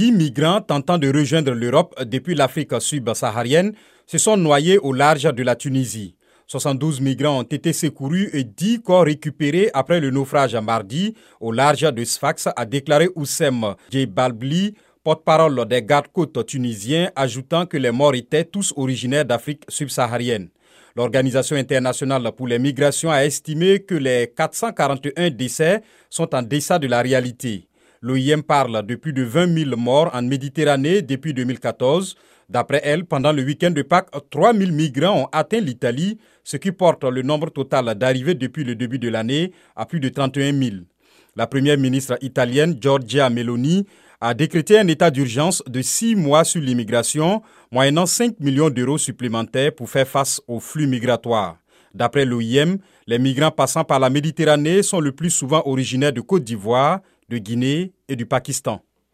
10 migrants tentant de rejoindre l'Europe depuis l'Afrique subsaharienne se sont noyés au large de la Tunisie. 72 migrants ont été secourus et 10 corps récupérés après le naufrage mardi au large de Sfax, a déclaré Oussem Djebalbli, porte-parole des gardes-côtes tunisiens, ajoutant que les morts étaient tous originaires d'Afrique subsaharienne. L'Organisation internationale pour les migrations a estimé que les 441 décès sont en deçà de la réalité. L'OIM parle de plus de 20 000 morts en Méditerranée depuis 2014. D'après elle, pendant le week-end de Pâques, 3 000 migrants ont atteint l'Italie, ce qui porte le nombre total d'arrivées depuis le début de l'année à plus de 31 000. La première ministre italienne, Giorgia Meloni, a décrété un état d'urgence de six mois sur l'immigration, moyennant 5 millions d'euros supplémentaires pour faire face aux flux migratoires. D'après l'OIM, les migrants passant par la Méditerranée sont le plus souvent originaires de Côte d'Ivoire, de Guinée et du Pakistan.